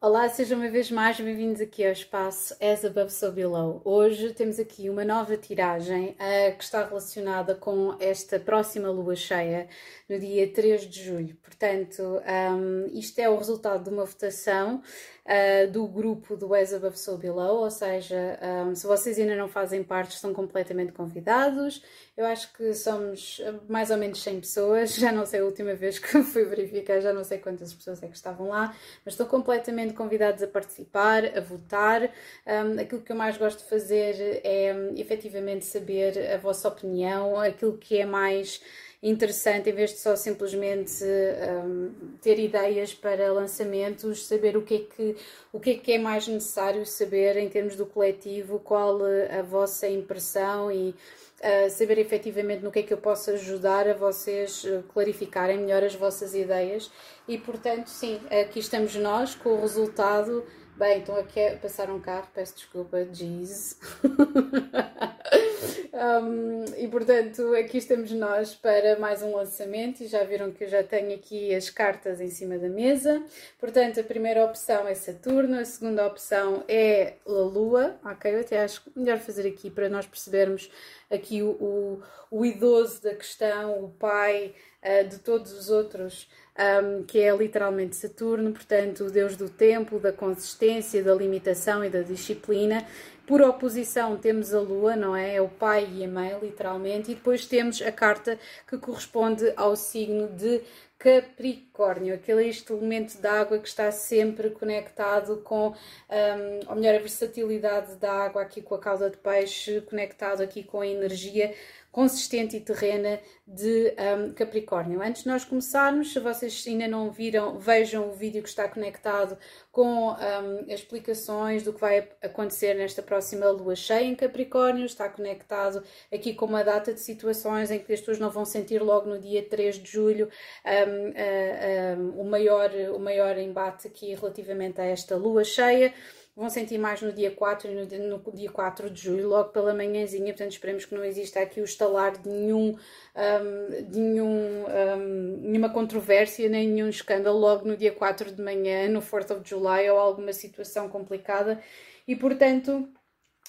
Olá, sejam uma vez mais bem-vindos aqui ao espaço As Above So Below. Hoje temos aqui uma nova tiragem uh, que está relacionada com esta próxima lua cheia no dia 3 de julho. Portanto, um, isto é o resultado de uma votação uh, do grupo do As Above So Below, ou seja, um, se vocês ainda não fazem parte, estão completamente convidados. Eu acho que somos mais ou menos 100 pessoas, já não sei a última vez que fui verificar, já não sei quantas pessoas é que estavam lá, mas estão completamente convidados a participar, a votar. Um, aquilo que eu mais gosto de fazer é efetivamente saber a vossa opinião, aquilo que é mais interessante, em vez de só simplesmente um, ter ideias para lançamentos, saber o que, é que, o que é que é mais necessário saber em termos do coletivo, qual a vossa impressão e uh, saber efetivamente no que é que eu posso ajudar a vocês clarificarem melhor as vossas ideias. E portanto, sim, aqui estamos nós com o resultado. Bem, então aqui é passar um carro, peço desculpa, jeez. Um, e portanto, aqui estamos nós para mais um lançamento. E já viram que eu já tenho aqui as cartas em cima da mesa. Portanto, a primeira opção é Saturno, a segunda opção é a Lua. Ok, eu até acho melhor fazer aqui para nós percebermos aqui o, o, o idoso da questão, o pai uh, de todos os outros. Um, que é literalmente Saturno, portanto, o deus do tempo, da consistência, da limitação e da disciplina, por oposição temos a Lua, não é? É o pai e a mãe, literalmente, e depois temos a carta que corresponde ao signo de Capricórnio, aquele este elemento de água que está sempre conectado com, um, ou melhor, a versatilidade da água aqui com a cauda de peixe, conectado aqui com a energia consistente e terrena de um, Capricórnio. Antes de nós começarmos, se vocês ainda não viram, vejam o vídeo que está conectado com um, as explicações do que vai acontecer nesta próxima lua cheia em Capricórnio. Está conectado aqui com uma data de situações em que as pessoas não vão sentir logo no dia 3 de julho um, uh, o, maior, o maior embate aqui relativamente a esta lua cheia vão sentir mais no dia 4 e no, no, dia 4 de julho, logo pela manhãzinha, portanto esperemos que não exista aqui o estalar de nenhum, um, de nenhum, um, nenhuma controvérsia, nem nenhum escândalo logo no dia 4 de manhã, no 4th of July, ou alguma situação complicada, e portanto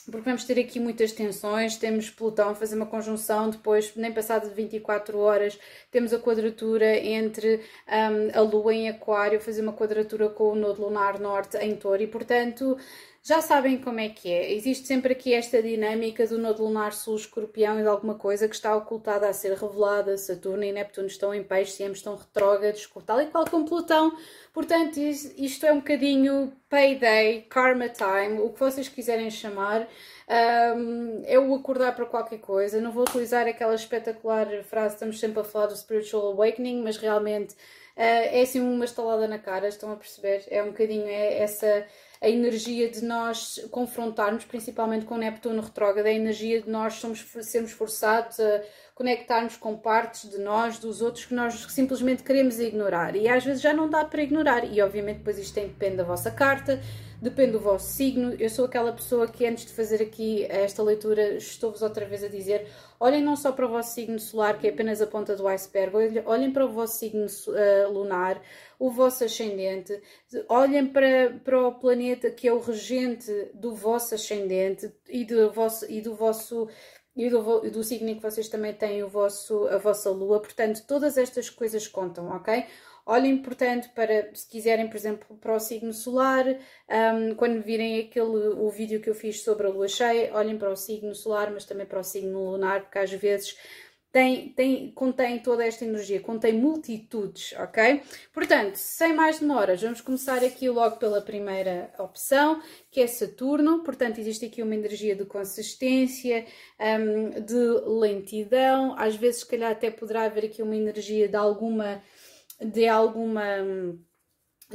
porque vamos ter aqui muitas tensões, temos Plutão a fazer uma conjunção, depois, nem passado de 24 horas, temos a quadratura entre um, a Lua em Aquário, fazer uma quadratura com o Nodo Lunar Norte em Touro, e portanto já sabem como é que é. Existe sempre aqui esta dinâmica do nodo lunar sul escorpião e de alguma coisa que está ocultada a ser revelada. Saturno e Neptuno estão em peixe, ambos estão retrógrados, tal e qual como Plutão. Portanto, isto é um bocadinho payday, karma time, o que vocês quiserem chamar. Um, é o acordar para qualquer coisa. Não vou utilizar aquela espetacular frase, estamos sempre a falar do spiritual awakening, mas realmente uh, é assim uma estalada na cara, estão a perceber? É um bocadinho é essa a energia de nós confrontarmos, principalmente com Neptuno retrógrado, a energia de nós somos, sermos forçados a conectarmos com partes de nós, dos outros, que nós simplesmente queremos ignorar. E às vezes já não dá para ignorar. E obviamente depois isto tem, depende da vossa carta, depende do vosso signo. Eu sou aquela pessoa que antes de fazer aqui esta leitura estou-vos outra vez a dizer olhem não só para o vosso signo solar, que é apenas a ponta do iceberg, olhem para o vosso signo uh, lunar, o vosso ascendente, olhem para, para o planeta que é o regente do vosso ascendente e do vosso, e do vosso e do, do signo que vocês também têm o vosso, a vossa lua, portanto, todas estas coisas contam, ok? Olhem, portanto, para, se quiserem, por exemplo, para o signo solar, um, quando virem aquele, o vídeo que eu fiz sobre a lua cheia, olhem para o signo solar, mas também para o signo lunar, porque às vezes tem, tem, contém toda esta energia, contém multitudes, ok? Portanto, sem mais demoras, vamos começar aqui logo pela primeira opção, que é Saturno. Portanto, existe aqui uma energia de consistência, um, de lentidão, às vezes, se calhar, até poderá haver aqui uma energia de alguma. De alguma hum,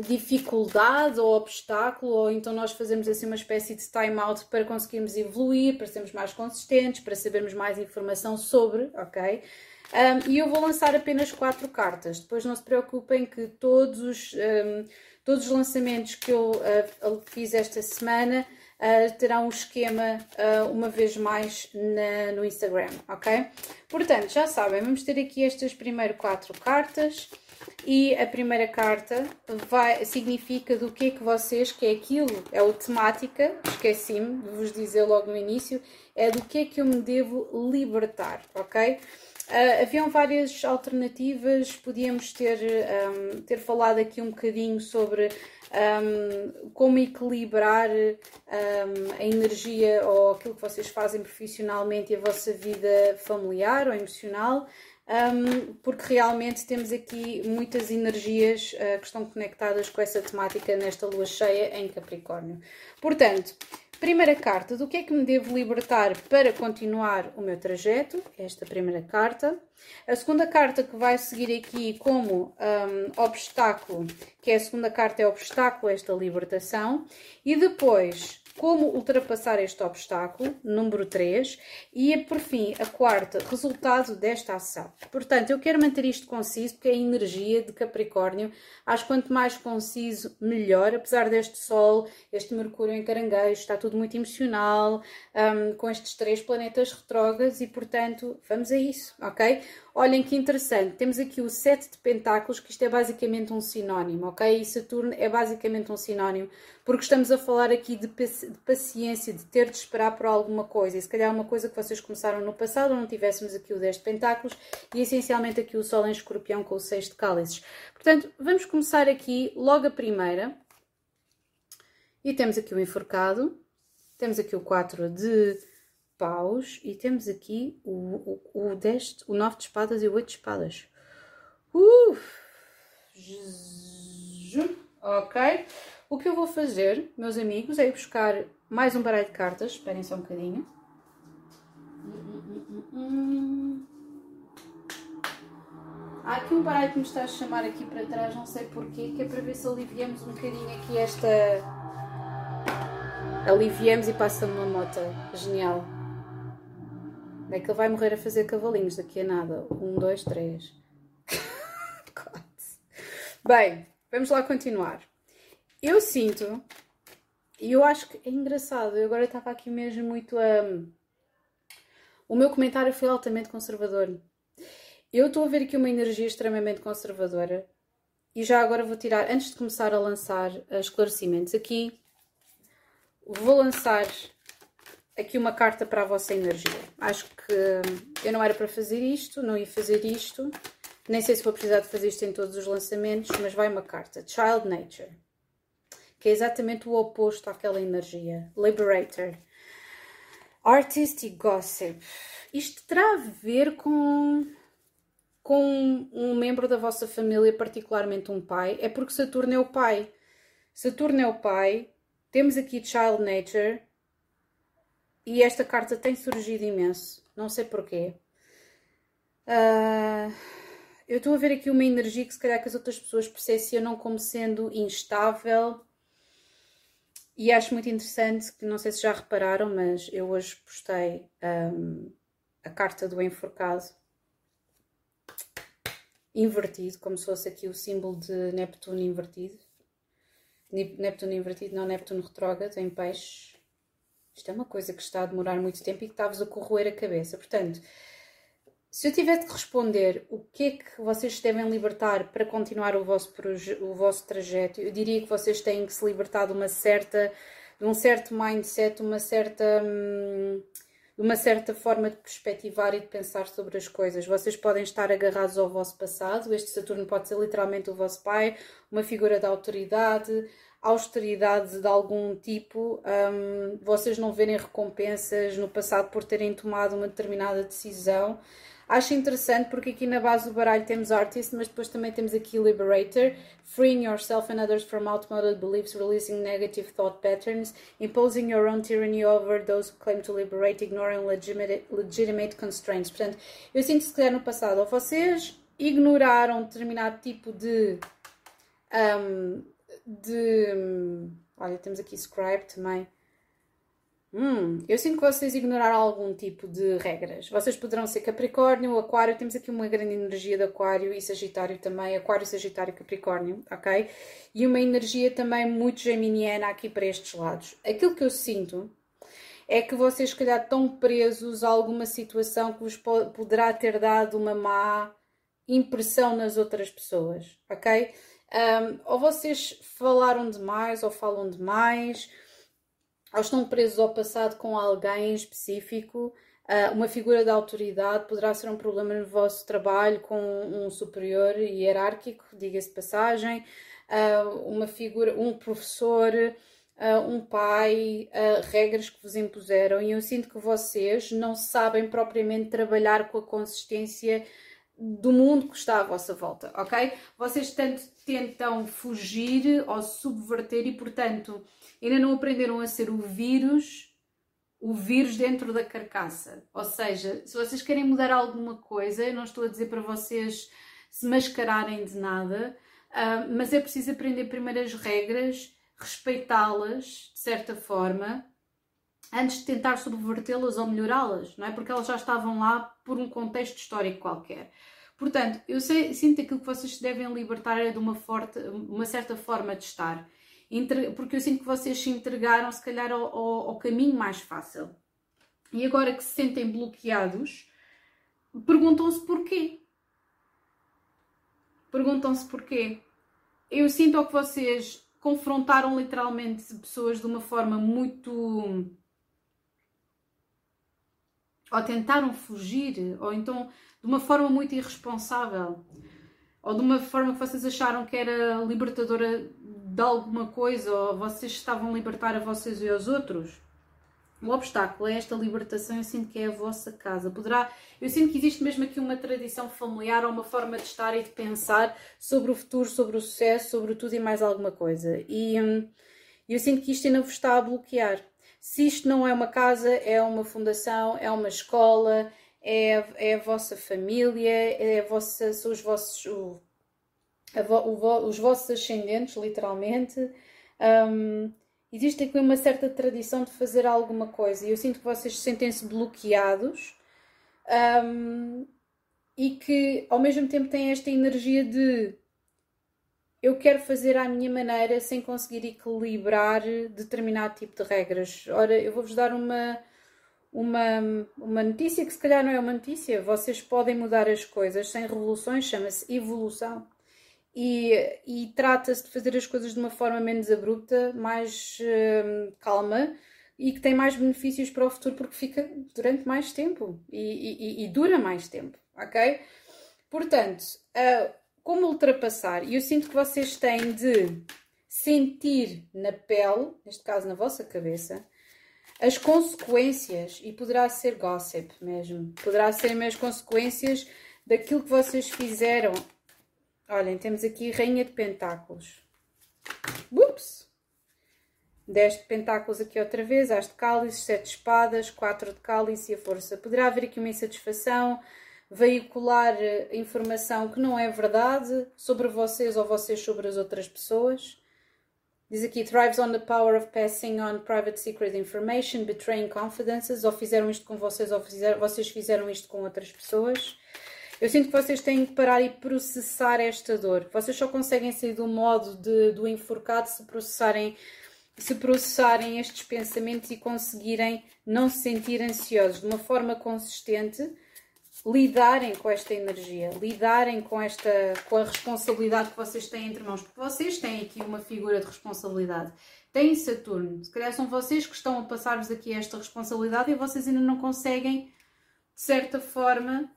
dificuldade ou obstáculo, ou então nós fazemos assim uma espécie de time out para conseguirmos evoluir, para sermos mais consistentes, para sabermos mais informação sobre, ok? Um, e eu vou lançar apenas quatro cartas. Depois não se preocupem que todos os, um, todos os lançamentos que eu uh, fiz esta semana uh, terão um esquema uh, uma vez mais na, no Instagram, ok? Portanto, já sabem, vamos ter aqui estas primeiras quatro cartas E a primeira carta vai, significa do que é que vocês, que é aquilo, é o temática, esqueci-me de vos dizer logo no início, é do que é que eu me devo libertar, ok? Uh, haviam várias alternativas, podíamos ter, um, ter falado aqui um bocadinho sobre um, como equilibrar um, a energia ou aquilo que vocês fazem profissionalmente e a vossa vida familiar ou emocional um, porque realmente temos aqui muitas energias uh, que estão conectadas com essa temática nesta lua cheia em Capricórnio. Portanto, primeira carta, do que é que me devo libertar para continuar o meu trajeto? Esta primeira carta. A segunda carta que vai seguir aqui como um, obstáculo, que é a segunda carta, é obstáculo a esta libertação. E depois, como ultrapassar este obstáculo, número 3, e por fim, a quarta, resultado desta ação. Portanto, eu quero manter isto conciso porque é a energia de Capricórnio. Acho que quanto mais conciso, melhor. Apesar deste Sol, este Mercúrio em Caranguejo, está tudo muito emocional, um, com estes três planetas retrógrados e, portanto, vamos a isso, ok? Olhem que interessante, temos aqui o sete de pentáculos, que isto é basicamente um sinónimo, ok? E Saturno é basicamente um sinónimo, porque estamos a falar aqui de, paciência, de ter de esperar por alguma coisa. E se calhar uma coisa que vocês começaram no passado, não tivéssemos aqui o 10 de pentáculos e essencialmente aqui o Sol em escorpião com o 6 de cálices. Portanto, vamos começar aqui logo a primeira. E temos aqui o enforcado, temos aqui o 4 de paus e temos aqui o, o, o, 10, o 9 de espadas e o 8 de espadas. Uh! Ok. O que eu vou fazer, meus amigos, é ir buscar mais um baralho de cartas. Esperem só um bocadinho. Há aqui um baralho que me está a chamar aqui para trás, não sei porquê, que é para ver se aliviamos um bocadinho aqui esta... Aliviamos e passa-me uma moto. Genial. É que ele vai morrer a fazer cavalinhos daqui a nada. Um, dois, três. Bem, vamos lá continuar. Eu sinto, e eu acho que é engraçado, eu agora estava aqui mesmo muito a. O meu comentário foi altamente conservador. Eu estou a ver aqui uma energia extremamente conservadora e já agora vou tirar, antes de começar a lançar esclarecimentos aqui, vou lançar aqui uma carta para a vossa energia. Acho que eu não era para fazer isto, não ia fazer isto. Nem sei se vou precisar de fazer isto em todos os lançamentos, mas vai uma carta. Child Nature. Que é exatamente o oposto àquela energia. Liberator. Artist e Gossip. Isto terá a ver com, com um membro da vossa família, particularmente um pai. É porque Saturno é o pai. Saturno é o pai. Temos aqui Child Nature e esta carta tem surgido imenso, não sei porquê. Uh, eu estou a ver aqui uma energia que se calhar que as outras pessoas percepcionam como sendo instável. E acho muito interessante, que não sei se já repararam, mas eu hoje postei um, a carta do enforcado invertido, como se fosse aqui o símbolo de Neptuno invertido. Neptuno invertido, não Neptuno retrógrado, em peixes isto é uma coisa que está a demorar muito tempo e que está-vos a corroer a cabeça. Portanto, se eu tiver de responder o que é que vocês devem libertar para continuar o vosso, o vosso trajeto, eu diria que vocês têm que se libertar de uma certa, de um certo mindset, uma certa, hum, uma certa forma de perspectivar e de pensar sobre as coisas. Vocês podem estar agarrados ao vosso passado, este Saturno pode ser literalmente o vosso pai, uma figura de autoridade, austeridade de algum tipo, um, vocês não verem recompensas no passado por terem tomado uma determinada decisão. Acho interessante porque aqui na base do baralho temos Artist, mas depois também temos aqui Liberator, Freeing yourself and others from outmoded beliefs, releasing negative thought patterns, imposing your own tyranny over those who claim to liberate, ignoring legitimate, legitimate constraints. Portanto, eu sinto que se calhar no passado, ou vocês ignoraram determinado tipo de um, de. Olha, temos aqui Scribe também. Hum, eu sinto que vocês ignoraram algum tipo de regras. Vocês poderão ser Capricórnio, Aquário, temos aqui uma grande energia de Aquário e Sagitário também, Aquário, Sagitário Capricórnio, ok? E uma energia também muito geminiana aqui para estes lados. Aquilo que eu sinto é que vocês, se calhar, estão presos a alguma situação que vos poderá ter dado uma má impressão nas outras pessoas, ok? Um, ou vocês falaram demais ou falam demais, ou estão presos ao passado com alguém específico. Uh, uma figura de autoridade poderá ser um problema no vosso trabalho com um superior hierárquico, diga-se de passagem, uh, uma figura, um professor, uh, um pai, regras que vos impuseram. E eu sinto que vocês não sabem propriamente trabalhar com a consistência do mundo que está à vossa volta, ok? Vocês tanto tentam fugir ou subverter e, portanto, ainda não aprenderam a ser o vírus, o vírus dentro da carcaça. Ou seja, se vocês querem mudar alguma coisa, eu não estou a dizer para vocês se mascararem de nada, uh, mas é preciso aprender primeiro as regras, respeitá-las de certa forma, antes de tentar subvertê-las ou melhorá-las, não é? Porque elas já estavam lá por um contexto histórico qualquer. Portanto, eu sei, sinto aquilo que vocês devem libertar é de uma, forte, uma certa forma de estar. Porque eu sinto que vocês se entregaram, se calhar, ao, ao, ao caminho mais fácil. E agora que se sentem bloqueados, perguntam-se porquê. Perguntam-se porquê. Eu sinto que vocês confrontaram literalmente pessoas de uma forma muito ou tentaram fugir, ou então de uma forma muito irresponsável, ou de uma forma que vocês acharam que era libertadora de alguma coisa, ou vocês estavam a libertar a vocês e aos outros. O obstáculo é esta libertação, eu sinto que é a vossa casa. Poderá, eu sinto que existe mesmo aqui uma tradição familiar ou uma forma de estar e de pensar sobre o futuro, sobre o sucesso, sobre tudo e mais alguma coisa. E hum, eu sinto que isto ainda vos está a bloquear. Se isto não é uma casa, é uma fundação, é uma escola, é, é a vossa família, é a vossa, são os vossos, o, o, os vossos ascendentes, literalmente. Um, existe aqui uma certa tradição de fazer alguma coisa e eu sinto que vocês sentem-se bloqueados um, e que ao mesmo tempo têm esta energia de eu quero fazer à minha maneira sem conseguir equilibrar determinado tipo de regras. Ora, eu vou-vos dar uma, uma, uma notícia que se calhar não é uma notícia. Vocês podem mudar as coisas sem revoluções, chama-se evolução. E, e trata-se de fazer as coisas de uma forma menos abrupta, mais hum, calma e que tem mais benefícios para o futuro porque fica durante mais tempo e, e, e dura mais tempo, ok? Portanto, uh, como ultrapassar? E eu sinto que vocês têm de sentir na pele, neste caso na vossa cabeça, as consequências, e poderá ser gossip mesmo, poderá ser mesmo consequências daquilo que vocês fizeram. Olhem, temos aqui Rainha de Pentáculos. Ups! 10 de pentáculos aqui outra vez, as de cálice, 7 de espadas, 4 de cálice e a força. Poderá haver aqui uma insatisfação, veicular eh, informação que não é verdade sobre vocês ou vocês sobre as outras pessoas. Diz aqui, thrives on the power of passing on private secret information, betraying confidences, ou fizeram isto com vocês ou fizeram, vocês fizeram isto com outras pessoas. Eu sinto que vocês têm que parar e processar esta dor. Vocês só conseguem sair do modo de, do enforcado se processarem, se processarem estes pensamentos e conseguirem não se sentir ansiosos de uma forma consistente lidarem com esta energia, lidarem com esta com a responsabilidade que vocês têm entre mãos, porque vocês têm aqui uma figura de responsabilidade. Têm Saturno, se calhar são vocês que estão a passar-vos aqui esta responsabilidade e vocês ainda não conseguem, de certa forma,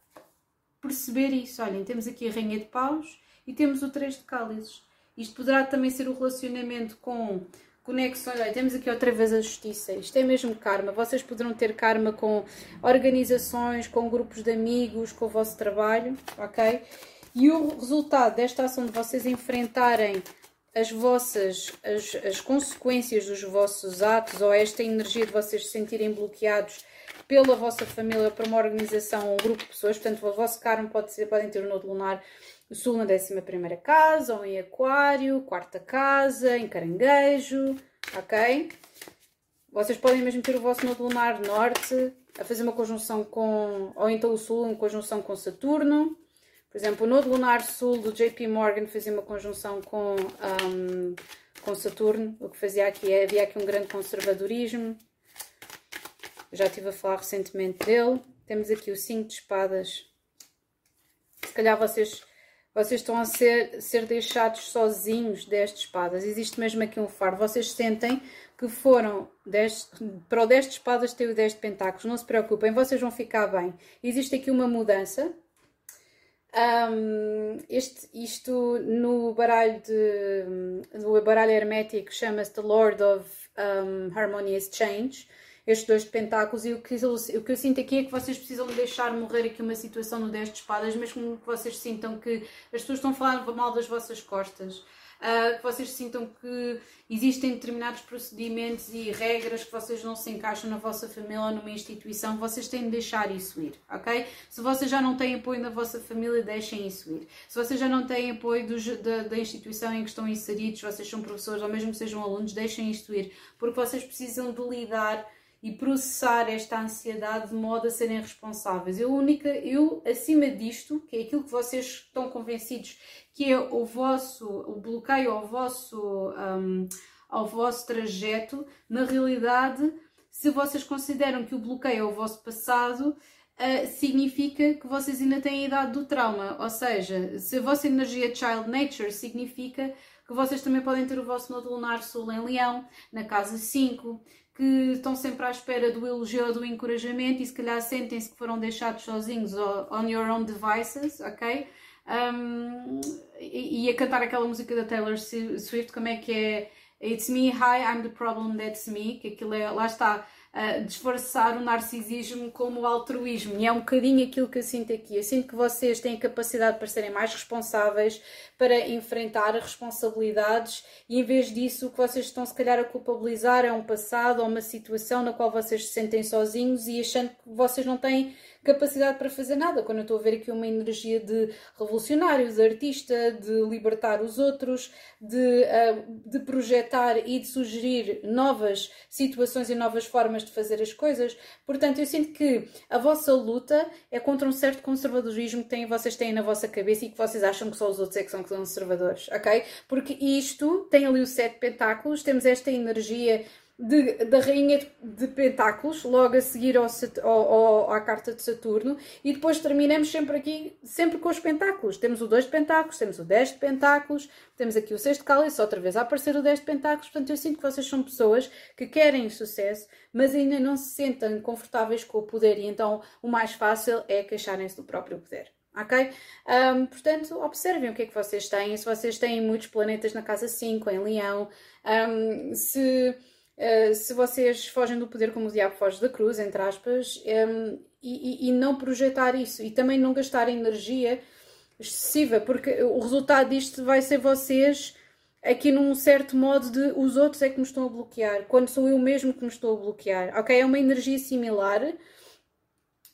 perceber isso. Olhem, temos aqui a Rainha de Paus e temos o Três de Cálices. Isto poderá também ser o relacionamento com conexões. Olha, temos aqui outra vez a justiça. Isto é mesmo karma. Vocês poderão ter karma com organizações, com grupos de amigos, com o vosso trabalho, ok? E o resultado desta ação de vocês enfrentarem as vossas as, as consequências dos vossos atos ou esta energia de vocês se sentirem bloqueados pela vossa família, para uma organização um grupo de pessoas, portanto, o vosso karma pode ser, podem ter um nodo lunar Sul na 11 casa, ou em Aquário, quarta casa, em Caranguejo, ok? Vocês podem mesmo ter o vosso nodo lunar norte a fazer uma conjunção com, ou então o Sul em conjunção com Saturno. Por exemplo, o nodo lunar sul do JP Morgan fazia uma conjunção com, um, com Saturno, o que fazia aqui, é, havia aqui um grande conservadorismo. Eu já estive a falar recentemente dele. Temos aqui o 5 de espadas calhar vocês, vocês estão a ser, ser deixados sozinhos destas espadas. Existe mesmo aqui um fardo. Vocês sentem que foram 10, para o 10 de espadas tem o 10 de pentáculos. Não se preocupem, vocês vão ficar bem. Existe aqui uma mudança. Um, este, isto no baralho de, no baralho hermético chama-se The Lord of um, Harmonious Change estes dois de pentáculos e o que, eu, o que eu sinto aqui é que vocês precisam deixar morrer aqui uma situação no 10 de espadas, mesmo que vocês sintam que as pessoas estão a falar mal das vossas costas. Uh, que vocês sintam que existem determinados procedimentos e regras que vocês não se encaixam na vossa família ou numa instituição, vocês têm de deixar isso ir, ok? Se vocês já não têm apoio na vossa família, deixem isso ir. Se vocês já não têm apoio da, da instituição em que estão inseridos, vocês são professores ou mesmo sejam alunos, deixem isto ir, porque vocês precisam de lidar e processar esta ansiedade de modo a serem responsáveis. Eu, única, eu, acima disto, que é aquilo que vocês estão convencidos que é o vosso, o bloqueio ao vosso, um, ao vosso trajeto, na realidade, se vocês consideram que o bloqueio é o vosso passado, uh, significa que vocês ainda têm a idade do trauma. Ou seja, se a vossa energia Child Nature significa que vocês também podem ter o vosso nodo lunar sul em Leão, na casa 5, que estão sempre à espera do elogio ou do encorajamento e se calhar sentem-se que foram deixados sozinhos on your own devices, ok? Um, e, e, a cantar aquela música da Taylor Swift, como é que é? It's me, hi, I'm the problem, that's me, que aquilo é, lá está, uh, disfarçar o narcisismo como o altruísmo. E é um bocadinho aquilo que eu sinto aqui. Eu sinto que vocês têm capacidade para serem mais responsáveis, para enfrentar responsabilidades e em vez disso o que vocês estão se calhar a culpabilizar é um passado ou uma situação na qual vocês se sentem sozinhos e achando que vocês não têm capacidade para fazer nada. Quando eu estou a ver aqui uma energia de revolucionário, de artista, de libertar os outros, de, uh, de projetar e de sugerir novas situações e novas formas de fazer as coisas. Portanto, eu sinto que a vossa luta é contra um certo conservadorismo que têm, vocês têm na vossa cabeça e que vocês acham que só os outros é que são conservadores, ok? Porque isto tem ali o sete pentáculos, temos esta energia de, da Rainha de Pentáculos, logo a seguir ao, ao, à carta de Saturno, e depois terminamos sempre aqui, sempre com os Pentáculos. Temos o 2 de Pentáculos, temos o 10 de Pentáculos, temos aqui o 6 de Cálice, outra vez a aparecer o 10 de Pentáculos. Portanto, eu sinto que vocês são pessoas que querem sucesso, mas ainda não se sentem confortáveis com o poder, e então o mais fácil é queixarem-se do próprio poder ok? Um, portanto, observem o que é que vocês têm, se vocês têm muitos planetas na casa 5, em Leão, um, se eh, se vocês fogem do poder como o diabo foge da cruz, entre aspas, um, ehm, e, e, não projetar isso e também não gastar energia excessiva, porque o resultado disto vai ser vocês aqui num certo modo de os outros é que me estão a bloquear, quando sou eu mesmo que me estou a bloquear, ok? É uma energia similar,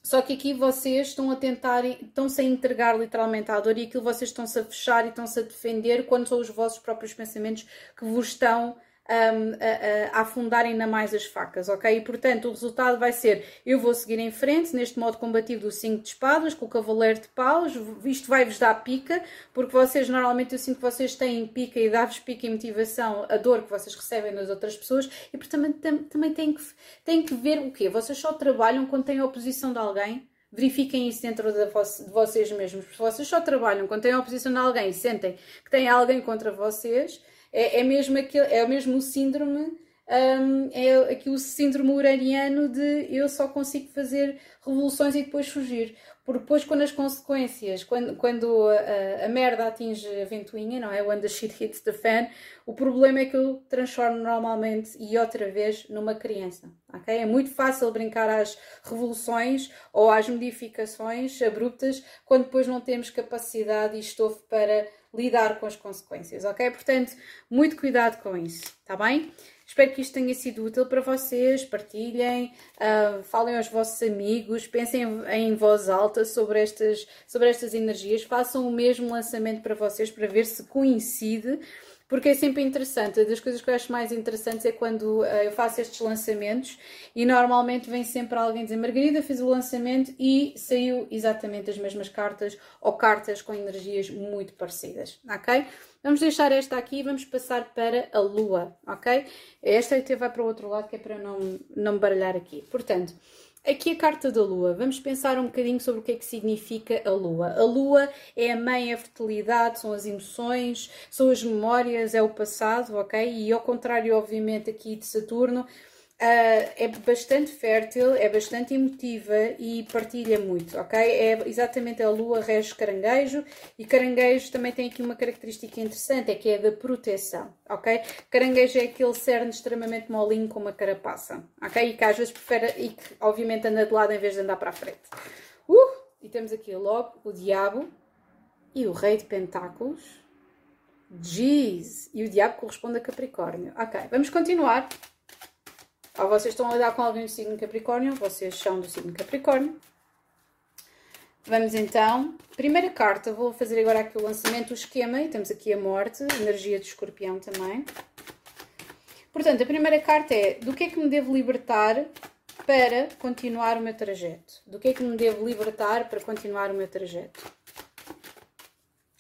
só que aqui vocês estão a tentar, estão-se a entregar literalmente à dor e aquilo vocês estão-se a fechar e estão-se a defender quando são os vossos próprios pensamentos que vos estão um, a, a, afundar ainda mais as facas, ok? E portanto o resultado vai ser: eu vou seguir em frente neste modo combativo do 5 de espadas, com o cavaleiro de paus, isto vai-vos dar pica, porque vocês normalmente eu sinto que vocês têm pica e dá-vos pica e motivação a dor que vocês recebem das outras pessoas, e portanto também, também têm, que, têm que ver o quê? Vocês só trabalham quando têm a oposição de alguém? verifiquem isso dentro de, vocês mesmos. Se vocês só trabalham quando têm a oposição de alguém e sentem que têm alguém contra vocês, é, é, mesmo, aquele, é mesmo o síndrome, um, é aqui o síndrome uraniano de eu só consigo fazer revoluções e depois fugir. Porque depois, quando as consequências, quando, quando a, a, merda atinge a ventoinha, não é? When the shit hits the fan, o problema é que eu transformo normalmente e outra vez numa criança. Okay? É muito fácil brincar às revoluções ou às modificações abruptas quando depois não temos capacidade e estofo para lidar com as consequências, ok? Portanto, muito cuidado com isso, tá bem? Espero que isto tenha sido útil para vocês. Partilhem, uh, falem aos vossos amigos, pensem em voz alta sobre estas, sobre estas energias, façam o mesmo lançamento para vocês para ver se coincide porque é sempre interessante. Das coisas que eu acho mais interessantes é quando uh, eu faço estes lançamentos e normalmente vem sempre alguém dizer Margarida fez o lançamento e saiu exatamente as mesmas cartas ou cartas com energias muito parecidas, ok? Vamos deixar esta aqui e vamos passar para a Lua, ok? Esta até vai para o outro lado que é para não, não baralhar aqui. Portanto, aqui a carta da Lua. Vamos pensar um bocadinho sobre o que é que significa a Lua. A Lua é a mãe, é a fertilidade, são as emoções, são as memórias, é o passado, ok? E ao contrário, obviamente, aqui de Saturno, Uh, é bastante fértil, é bastante emotiva e partilha muito, ok? É exatamente a lua rege caranguejo e caranguejo também tem aqui uma característica interessante, é que é da proteção, ok? Caranguejo é aquele cerne extremamente molinho com uma carapaça, ok? E que às vezes prefere, e que obviamente anda de lado em vez de andar para a frente. Uh! E temos aqui logo o diabo e o rei de pentáculos. Jeez! E o diabo corresponde a Capricórnio. Ok, vamos continuar. Ou vocês estão a lidar com alguém do signo Capricórnio, vocês são do signo Capricórnio. Vamos então, primeira carta, vou fazer agora aqui o lançamento do esquema e temos aqui a morte, energia de escorpião também. Portanto, a primeira carta é do que é que me devo libertar para continuar o meu trajeto? Do que é que me devo libertar para continuar o meu trajeto?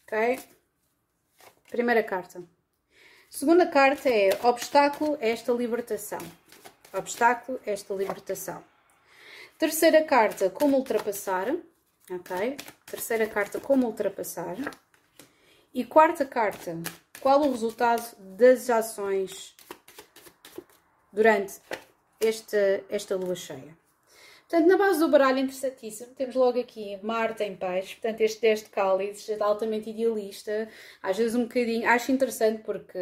Ok? Primeira carta. Segunda carta é obstáculo a esta libertação obstáculo, esta libertação. Terceira carta, como ultrapassar. Ok? Terceira carta, como ultrapassar. E quarta carta, qual o resultado das ações durante esta, esta lua cheia. Portanto, na base do baralho interessantíssimo, temos logo aqui Marte em peixe, portanto, este 10 de cálices, altamente idealista, às vezes um bocadinho, acho interessante porque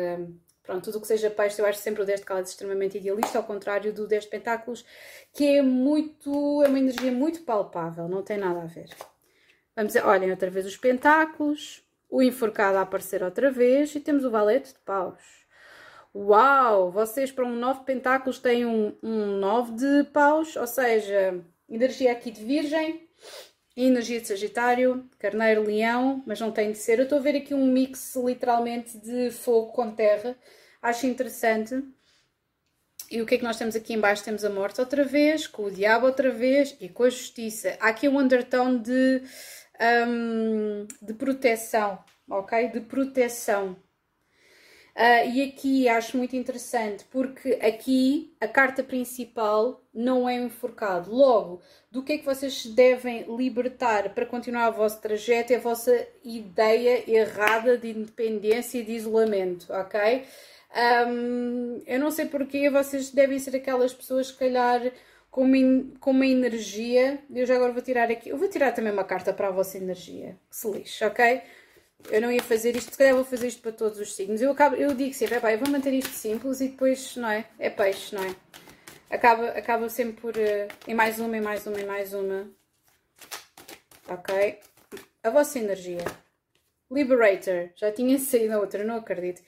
Pronto, tudo o que seja peixe, eu acho sempre o 10 de cálice extremamente idealista, ao contrário do 10 de pentáculos, que é muito, é uma energia muito palpável, não tem nada a ver. Vamos, olhem outra vez os pentáculos, o enforcado a aparecer outra vez e temos o valete de paus. Uau! Vocês para um 9 pentáculos têm um, um 9 de paus, ou seja, energia aqui de virgem, energia de Sagitário, Carneiro, Leão, mas não tem de ser. Eu estou a ver aqui um mix literalmente de fogo com terra, acho interessante. E o que é que nós temos aqui embaixo? Temos a morte outra vez, com o diabo outra vez e com a justiça. Há aqui um undertone de, um, de proteção, ok? De proteção. Uh, e aqui acho muito interessante porque aqui a carta principal não é enforcado. Logo, do que é que vocês devem libertar para continuar o vosso trajeto é a vossa ideia errada de independência e de isolamento, ok? Um, eu não sei porque vocês devem ser aquelas pessoas, se calhar, com uma, com uma energia. Eu já agora vou tirar aqui. Eu vou tirar também uma carta para a vossa energia. Que se lixe, ok? Eu não ia fazer isto, se calhar vou fazer isto para todos os signos. Eu, acabo, eu digo sempre, eu vou manter isto simples e depois, não é? É peixe, não é? Acaba, acaba sempre por. Uh, em mais uma, em mais uma, em mais uma. Ok? A vossa energia. Liberator. Já tinha saído a outra, não acredito.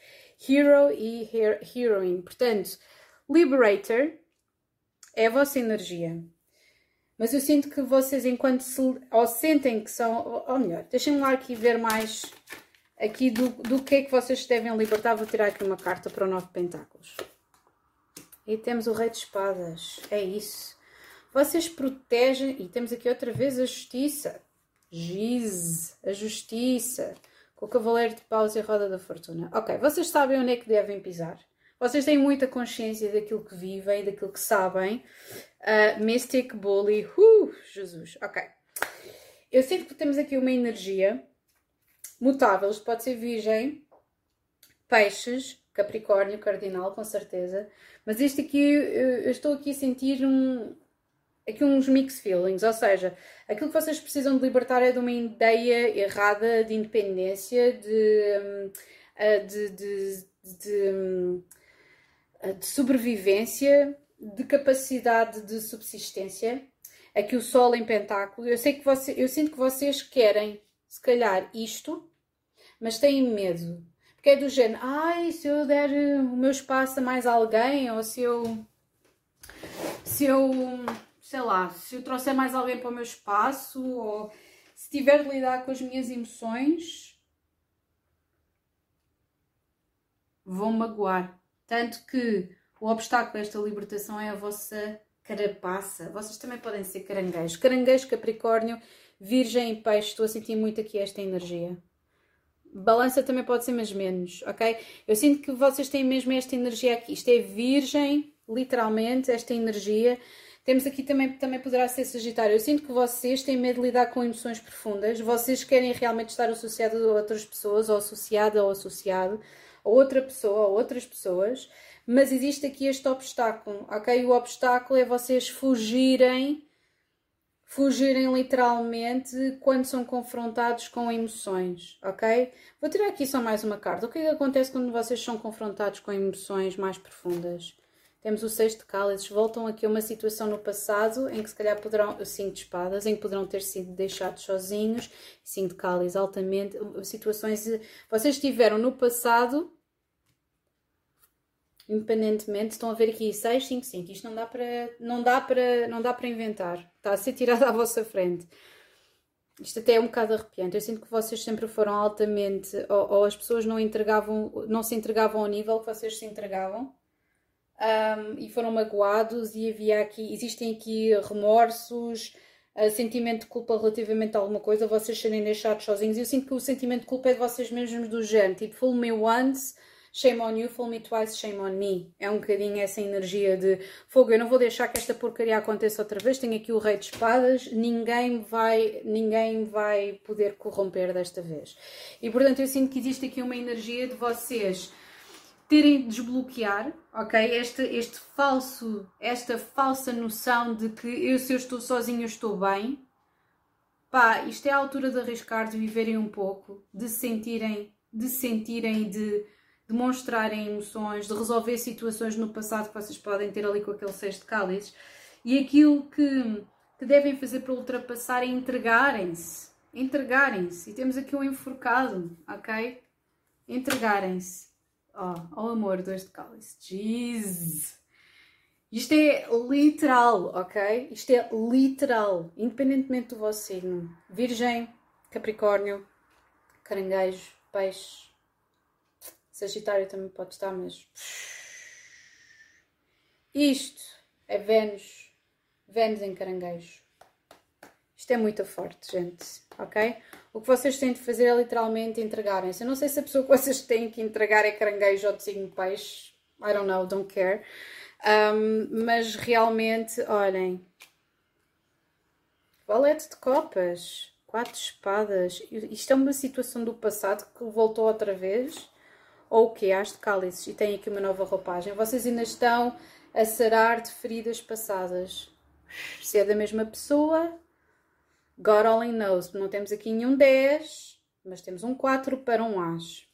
Hero e her Heroine. Portanto, Liberator é a vossa energia. Mas eu sinto que vocês, enquanto se, ou sentem que são, ou melhor, deixem-me lá aqui ver mais aqui do, do que é que vocês devem libertar. Vou tirar aqui uma carta para o Nove Pentáculos. E temos o Rei de Espadas. É isso. Vocês protegem. E temos aqui outra vez a Justiça. Giz. A Justiça. Com o Cavaleiro de Paus e a Roda da Fortuna. Ok, vocês sabem onde é que devem pisar. Vocês têm muita consciência daquilo que vivem, daquilo que sabem. Uh, Mystic Bully. Uh, Jesus. Ok. Eu sinto que temos aqui uma energia mutável. Isto pode ser Virgem, Peixes, Capricórnio, Cardinal, com certeza. Mas isto aqui, eu estou aqui a sentir um, aqui uns mixed feelings, ou seja, aquilo que vocês precisam de libertar é de uma ideia errada de independência, de, hum, ah, de, de, de, hum, de sobrevivência, de capacidade de subsistência. Aqui o Sol em Pentáculo. Eu sei que você, eu sinto que vocês querem, se calhar, isto, mas têm medo. Porque é do género, ai, se eu der o meu espaço a mais alguém, ou se eu. Se eu. Sei lá, se eu trouxer mais alguém para o meu espaço, ou se tiver de lidar com as minhas emoções, vão magoar. Tanto que o obstáculo a esta libertação é a vossa carapaça. Vocês também podem ser caranguejos. Caranguejo, capricórnio, virgem e peixe. Estou a sentir muito aqui esta energia. Balança também pode ser, mas menos, ok? Eu sinto que vocês têm mesmo esta energia aqui. Isto é virgem, literalmente, esta energia. Temos aqui também, também poderá ser Sagitário. Eu sinto que vocês têm medo de lidar com emoções profundas, vocês querem realmente estar associados a outras pessoas, ou associada ou associado, outra pessoa, ou outras pessoas, mas existe aqui este obstáculo, ok? O obstáculo é vocês fugirem fugirem literalmente quando são confrontados com emoções, ok? Vou tirar aqui só mais uma carta. O que, é que acontece quando vocês são confrontados com emoções mais profundas? Temos o seis de cálices, voltam aqui a uma situação no passado em que se calhar poderão, o cinco de espadas, em que poderão ter sido deixados sozinhos, cinco de cálices altamente, situações, vocês estiveram no passado independentemente, estão a ver aqui 6, 5, 5. Isto não dá para, não dá para, não dá para inventar. Está a ser tirado à vossa frente. Isto até é um bocado arrepiante. Eu sinto que vocês sempre foram altamente, ou, ou as pessoas não entregavam, não se entregavam ao nível que vocês se entregavam. Um, e foram magoados e havia aqui, existem aqui remorsos, uh, sentimento de culpa relativamente a alguma coisa, vocês serem deixados sozinhos. Eu sinto que o sentimento de culpa é de vocês mesmos do género, tipo, fool me once, shame on you, fool me twice, shame on me. É um bocadinho essa energia de fogo, eu não vou deixar que esta porcaria aconteça outra vez, tenho aqui o rei de espadas, ninguém vai, ninguém vai poder corromper desta vez. E portanto eu sinto que existe aqui uma energia de vocês terem de desbloquear, ok? Este, este falso, esta falsa noção de que eu se eu estou sozinho eu estou bem. Pá, isto é a altura de arriscar, de viverem um pouco, de sentirem, de sentirem, de demonstrarem emoções, de resolver situações no passado que vocês podem ter ali com aquele cesto de cálices. E aquilo que, que devem fazer para ultrapassar é entregarem-se. Entregarem-se. E temos aqui um enforcado, ok? Entregarem-se. Ó, oh, oh amor, dois de cálice. Jeez! Isto é literal, ok? Isto é literal, independentemente do vosso signo. Virgem, Capricórnio, Caranguejo, Peixe, Sagitário também pode estar, mas. Isto é Vênus. Vênus em caranguejo. Isto é muito forte, gente. Ok? O que vocês têm de fazer é literalmente entregarem-se. Eu não sei se a pessoa que vocês têm que entregar é caranguejo ou de signo peixe. I don't know, don't care. Um, mas realmente, olhem. Valete de copas. Quatro espadas. Isto é uma situação do passado que voltou outra vez ou o que as de cálices e têm aqui uma nova roupagem. Vocês ainda estão a sarar de feridas passadas. Se é da mesma pessoa, God only knows. Não temos aqui nenhum 10, mas temos um 4 para um As.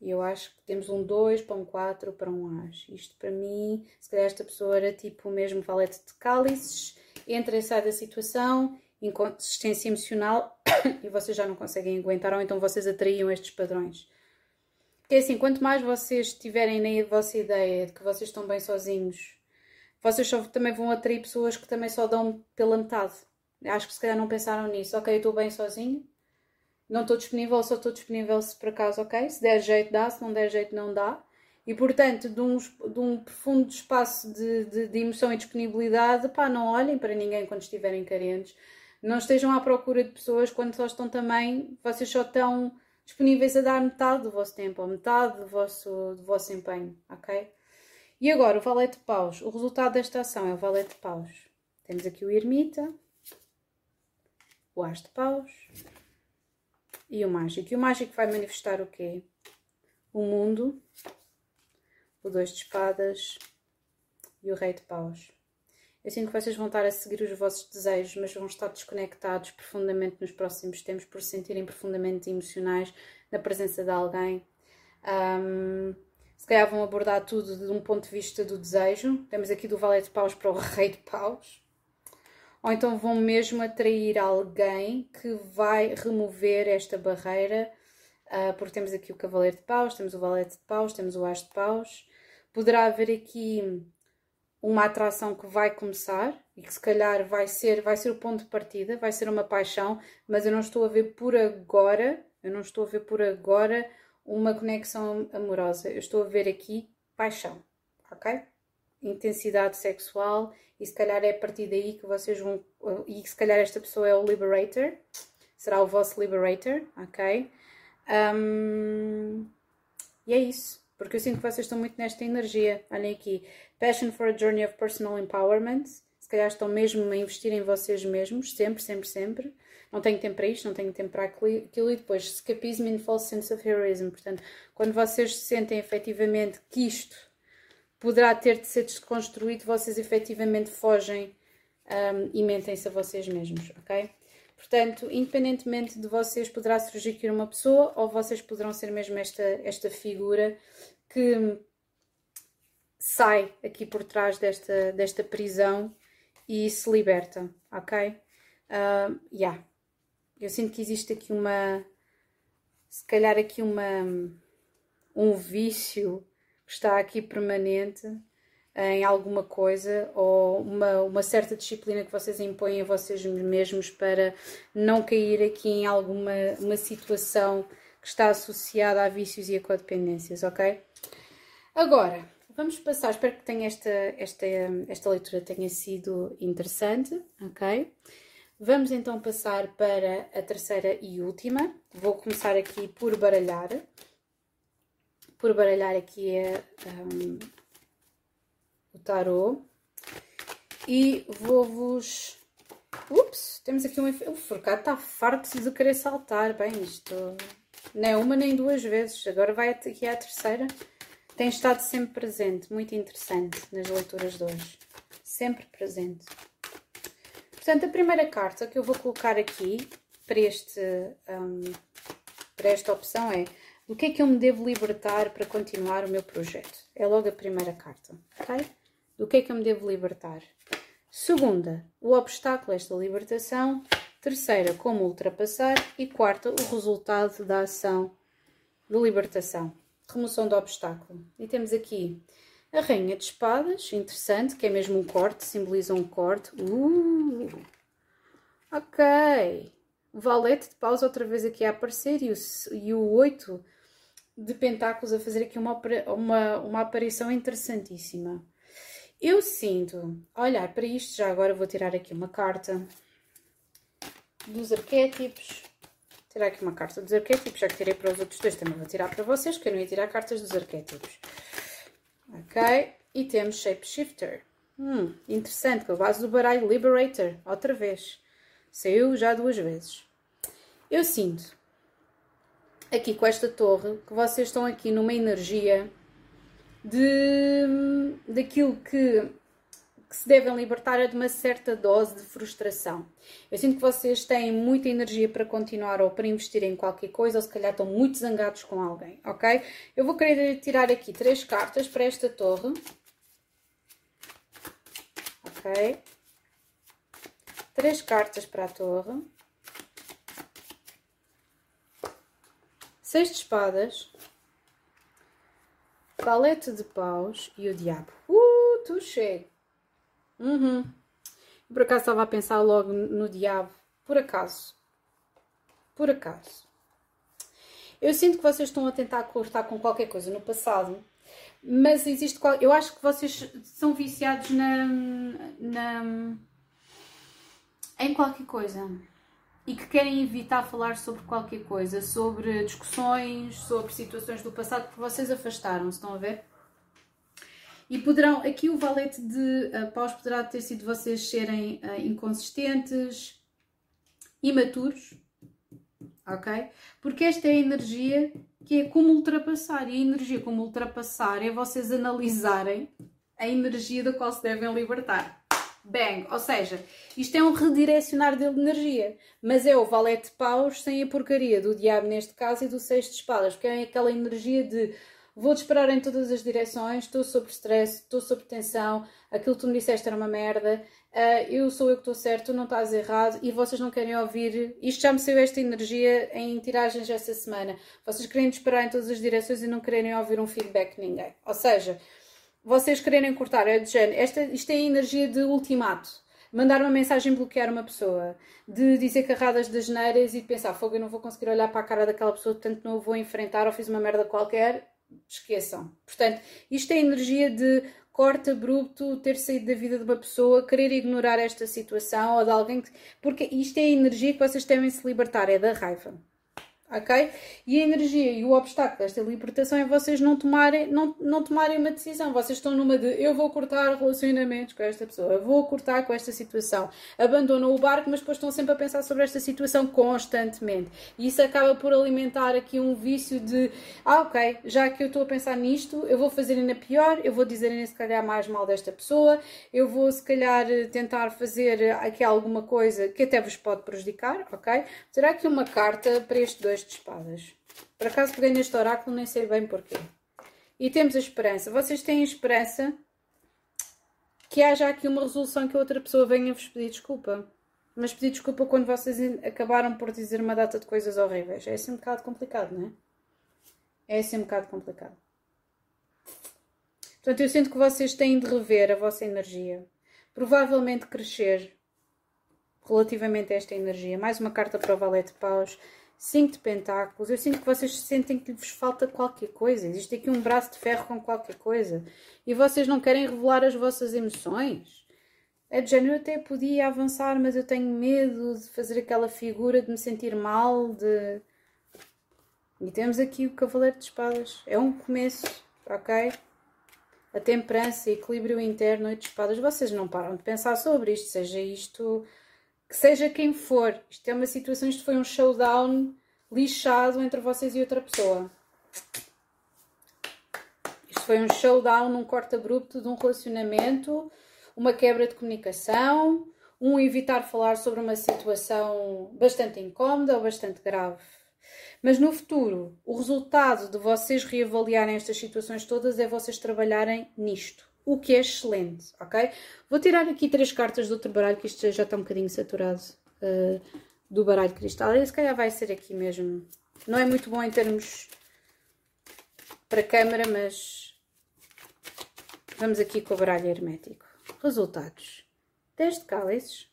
E eu acho que temos um 2 para um 4 para um As. Isto para mim, se calhar esta pessoa era tipo o mesmo valete de cálices, entra e sai da situação, inconsistência emocional, e vocês já não conseguem aguentar, ou então vocês atraíam estes padrões. Porque assim, quanto mais vocês tiverem na vossa ideia de que vocês estão bem sozinhos, vocês só também vão atrair pessoas que também só dão pela metade. Acho que se calhar não pensaram nisso. Ok, eu estou bem sozinho, não estou disponível, só estou disponível se por acaso, ok? Se der jeito dá, se não der jeito não dá. E portanto, de um, de um profundo espaço de, de, de emoção e disponibilidade, pá, não olhem para ninguém quando estiverem carentes. Não estejam à procura de pessoas quando só estão também, vocês só estão disponíveis a dar metade do vosso tempo, ou metade do vosso, do vosso empenho, ok? E agora, o valete de paus. O resultado desta ação é o valete de paus. Temos aqui o ermita, o as de paus e o mágico. E o mágico vai manifestar o quê? O mundo, o dois de espadas e o rei de paus. Eu sinto que vocês vão estar a seguir os vossos desejos, mas vão estar desconectados profundamente nos próximos tempos por se sentirem profundamente emocionais na presença de alguém. Um, se calhar vão abordar tudo de um ponto de vista do desejo. Temos aqui do Valete de Paus para o Rei de Paus. Ou então vão mesmo atrair alguém que vai remover esta barreira, uh, porque temos aqui o Cavaleiro de Paus, temos o Valete de Paus, temos o As de Paus. Poderá haver aqui uma atração que vai começar e que se calhar vai ser, vai ser o ponto de partida, vai ser uma paixão, mas eu não estou a ver por agora, eu não estou a ver por agora uma conexão amorosa. Eu estou a ver aqui paixão, ok? Intensidade sexual e se calhar é a partir daí que vocês vão. E se calhar esta pessoa é o Liberator, será o vosso Liberator, ok? Um, e é isso porque eu sinto que vocês estão muito nesta energia. Olhem aqui. Passion for a Journey of Personal Empowerment. calhar estão mesmo a investir em vocês mesmos, sempre, sempre, sempre. Não tenho tempo para isto, não tenho tempo para aquilo. E depois, escapismo in false sense of heroism. Portanto, quando vocês sentem efetivamente que isto poderá ter de ser desconstruído, vocês efetivamente fogem um, e mentem-se a vocês mesmos, ok? Portanto, independentemente de vocês, poderá surgir aqui uma pessoa ou vocês poderão ser mesmo esta, esta figura que sai aqui por trás desta, desta prisão e se liberta, ok? Uh, yeah. Eu sinto que existe aqui uma, se calhar aqui uma, um vício que está aqui permanente em alguma coisa ou uma, uma certa disciplina que vocês impõem a vocês mesmos para não cair aqui em alguma uma situação que está associada a vícios e a codependências, ok? Agora, vamos passar, espero que tenha esta, esta, esta leitura tenha sido interessante, ok? Vamos então passar para a terceira e última. Vou começar aqui por baralhar. Por baralhar aqui a, o tarô. E vou-vos... Ups, temos aqui um... O forcado está farto de querer saltar. Bem, isto... Nem uma nem duas vezes. Agora vai aqui à terceira. Tem estado sempre presente. Muito interessante nas leituras de hoje. Sempre presente. Portanto, a primeira carta que eu vou colocar aqui para, este, um, para esta opção é do que é que eu me devo libertar para continuar o meu projeto? É logo a primeira carta, ok? Do que é que eu me devo libertar? Segunda, o obstáculo a esta libertação. Terceira, como ultrapassar. E quarta, o resultado da ação de libertação. Remoção do obstáculo. E temos aqui a Rainha de Espadas, interessante, que é mesmo um corte, simboliza um corte. Uh, ok. O Valete de Paus outra vez aqui a aparecer e o, e o 8 de Pentáculos a fazer aqui uma, uma, uma aparição interessantíssima. Eu sinto, olhar para isto, já agora vou tirar aqui uma carta dos arquétipos. Tirar aqui uma carta dos arquétipos, já que tirei para os outros dois, também vou tirar para vocês, que eu não ia tirar cartas dos arquétipos. Ok? E temos Shapeshifter. Hum, interessante, com a base do baralho Liberator, outra vez. Saiu já duas vezes. Eu sinto, aqui com esta torre, que vocês estão aqui numa energia de daquilo que, que se devem libertar é de uma certa dose de frustração. Eu sinto que vocês têm muita energia para continuar ou para investir em qualquer coisa, ou se calhar estão muito zangados com alguém, ok? Eu vou querer tirar aqui três cartas para esta torre. Ok? Três cartas para a torre. Seis de espadas valete de paus e o diabo. Uh, touché! Uhum. Por acaso estava a pensar logo no diabo. Por acaso. Por acaso. Eu sinto que vocês estão a tentar cortar com qualquer coisa no passado, mas existe. Eu acho que vocês são viciados na. na em qualquer coisa e que querem evitar falar sobre qualquer coisa, sobre discussões, sobre situações do passado que vocês afastaram, estão a ver? E poderão, aqui o valete de uh, paus poderá ter sido vocês serem uh, inconsistentes, imaturos, ok? Porque esta é a energia que é como ultrapassar, e a energia como ultrapassar é vocês analisarem a energia da qual se devem libertar bang. Ou seja, isto é um redirecionar de energia, mas é o valete de paus sem a porcaria do diabo neste caso e do seis de espadas, porque é aquela energia de vou disparar em todas as direções, estou sob stress, estou sob tensão, aquilo que tu me disseste era uma merda, uh, eu sou eu que estou certo, tu não estás errado e vocês não querem ouvir. Isto já me saiu esta energia em tiragens esta semana. Vocês querem disparar em todas as direções e não querem ouvir um feedback de ninguém. Ou seja, vocês quererem cortar, é de género, esta, isto é a energia de ultimato. Mandar uma mensagem bloquear uma pessoa, de dizer carradas das neiras e de pensar, fogo, eu não vou conseguir olhar para a cara daquela pessoa, portanto não vou enfrentar ou fiz uma merda qualquer, esqueçam. Portanto, isto é a energia de corte abrupto, ter saído da vida de uma pessoa, querer ignorar esta situação ou de alguém que... Porque isto é a energia que vocês devem se libertar, é da raiva. Ok? E a energia e o obstáculo desta libertação é vocês não tomarem, não, não tomarem uma decisão. Vocês estão numa de eu vou cortar relacionamentos com esta pessoa, vou cortar com esta situação. Abandonam o barco, mas depois estão sempre a pensar sobre esta situação constantemente. E isso acaba por alimentar aqui um vício de ah, ok, já que eu estou a pensar nisto, eu vou fazer ainda pior, eu vou dizer ainda se calhar mais mal desta pessoa, eu vou se calhar tentar fazer aqui alguma coisa que até vos pode prejudicar, ok? Terá aqui uma carta para estes dois de espadas. Por acaso peguei neste oráculo, nem sei bem porquê. E temos a esperança. Vocês têm esperança que haja aqui uma resolução que outra pessoa venha vos pedir desculpa. Mas pedir desculpa quando vocês acabaram por dizer uma data de coisas horríveis. É assim um bocado complicado, não é? É assim um bocado complicado. Portanto, eu sinto que vocês têm de rever a vossa energia. Provavelmente crescer relativamente a esta energia. Mais uma carta para o Valete de Paus. 5 de pentáculos. Eu sinto que vocês sentem que vos falta qualquer coisa. Existe aqui um braço de ferro com qualquer coisa. E vocês não querem revelar as vossas emoções. É de género, eu até podia avançar, mas eu tenho medo de fazer aquela figura, de me sentir mal, de... E temos aqui o Cavaleiro de Espadas. É um começo, ok? A temperança, equilíbrio interno, oito espadas. Vocês não param de pensar sobre isto, seja isto que seja quem for, isto é uma situação, isto foi um showdown lixado entre vocês e outra pessoa. Isto foi um showdown, um corte abrupto de um relacionamento, uma quebra de comunicação, um evitar falar sobre uma situação bastante incómoda ou bastante grave. Mas no futuro, o resultado de vocês reavaliarem estas situações todas é vocês trabalharem nisto o que é excelente, ok? Vou tirar aqui três cartas do outro baralho, que isto já está um bocadinho saturado uh, do baralho cristal. E se calhar vai ser aqui mesmo. Não é muito bom em termos para câmara, mas vamos aqui com o baralho hermético. Resultados: 10 de cálices,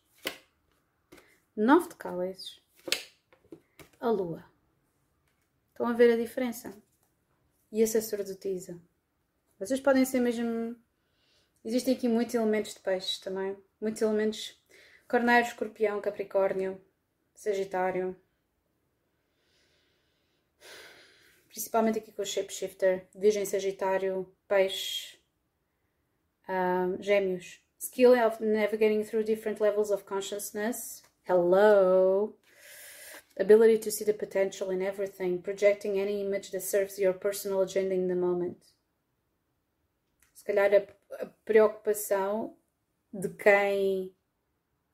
9 de cálices, a lua. Estão a ver a diferença? E a sacerdotisa. Vocês podem ser mesmo Existem aqui muitos elementos de peixes também. Muitos elementos. Corneiro, escorpião, capricórnio, sagitário. Principalmente aqui com o shapeshifter. Virgem, sagitário, peixe, um, gêmeos. Skill of navigating through different levels of consciousness. Hello. Ability to see the potential in everything. Projecting any image that serves your personal agenda in the moment. Se calhar a preocupação de quem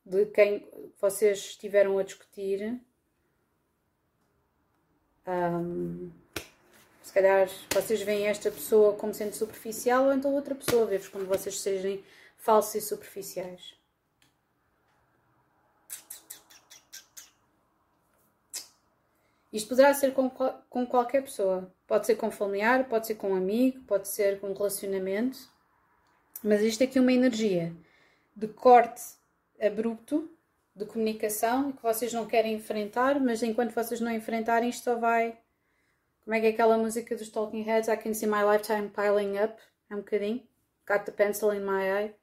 de quem vocês estiveram a discutir. Um, se calhar vocês veem esta pessoa como sendo superficial ou então outra pessoa vê-vos como vocês sejam falsos e superficiais. Isto poderá ser com, com qualquer pessoa. Pode ser com familiar, pode ser com um amigo, pode ser com um relacionamento. Mas isto aqui uma energia de corte abrupto, de comunicação, que vocês não querem enfrentar, mas enquanto vocês não enfrentarem, isto só vai. Como é que é aquela música dos Talking Heads? I can see my lifetime piling up. É um bocadinho. Got the pencil in my eye.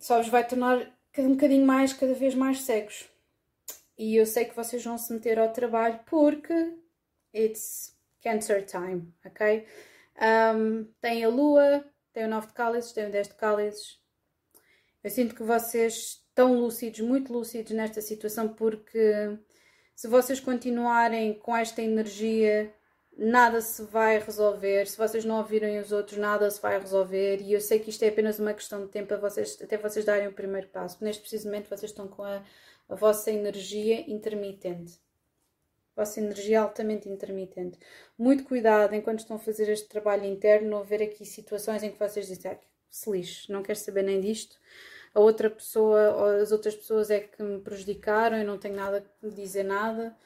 Só vos vai tornar um bocadinho mais, cada vez mais cegos. E eu sei que vocês vão se meter ao trabalho porque it's cancer time, ok? Um, tem a lua, tem o 9 de cálices, tem o 10 de cálices. Eu sinto que vocês estão lúcidos, muito lúcidos nesta situação, porque se vocês continuarem com esta energia, nada se vai resolver. Se vocês não ouvirem os outros, nada se vai resolver. E eu sei que isto é apenas uma questão de tempo vocês, até vocês darem o primeiro passo. Neste precisamente vocês estão com a, a vossa energia intermitente vossa energia altamente intermitente. Muito cuidado enquanto estão a fazer este trabalho interno, não haver aqui situações em que vocês dizem, ah, se lixe, não quero saber nem disto. A outra pessoa ou as outras pessoas é que me prejudicaram e não tenho nada que dizer nada.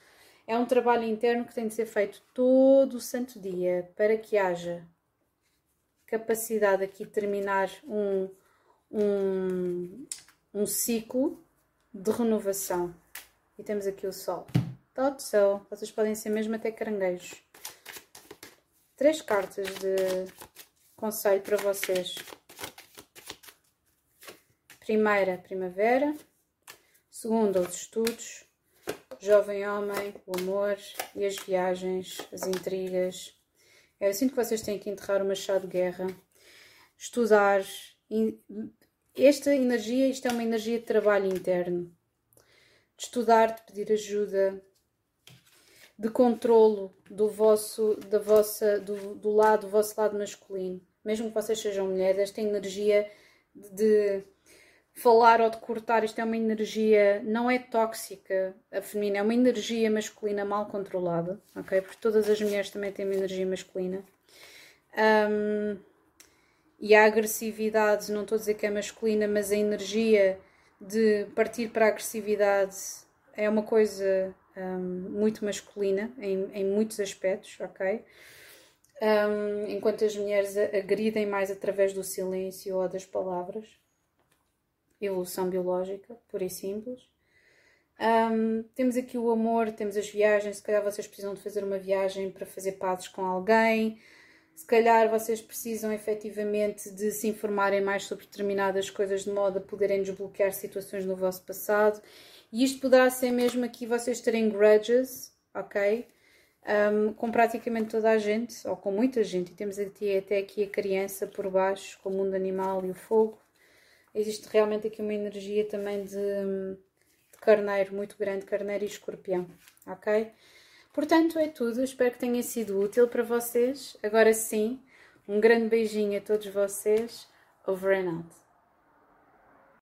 É um trabalho interno que tem de ser feito todo o santo dia para que haja capacidade aqui de terminar um, um, um ciclo de renovação. E temos aqui o Sol. Thought so. Vocês podem ser mesmo até caranguejos. Três cartas de conselho para vocês. Primeira, primavera. Segunda, os estudos. jovem homem, o amor e as viagens, as intrigas. É assim que vocês têm que enterrar o machado de guerra, estudar. Esta energia, isto é uma energia de trabalho interno, de estudar, de pedir ajuda, de controlo do vosso, da vossa, do, do lado, do vosso lado masculino. Mesmo que vocês sejam mulheres, esta energia de falar ou de cortar, isto é uma energia, não é tóxica, a feminina, é uma energia masculina mal controlada, ok? Porque todas as mulheres também têm uma energia masculina. Um, e a agressividade, não estou a dizer que é masculina, mas a energia de partir para a agressividade é uma coisa um, muito masculina em, em, muitos aspectos, ok? Um, enquanto as mulheres agridem mais através do silêncio ou das palavras. Evolução biológica, pura e simples. Um, temos aqui o amor, temos as viagens. Se calhar vocês precisam de fazer uma viagem para fazer pazes com alguém. Se calhar vocês precisam efetivamente de se informarem mais sobre determinadas coisas de modo a poderem desbloquear situações no vosso passado e isto poderá ser mesmo aqui vocês terem grudges, ok? Um, com praticamente toda a gente, ou com muita gente, e temos aqui, até aqui a criança por baixo, com o mundo animal e o fogo. Existe realmente aqui uma energia também de, de carneiro, muito grande, carneiro e escorpião, ok? Portanto, é tudo. Espero que tenha sido útil para vocês. Agora sim, um grande beijinho a todos vocês. Over and out.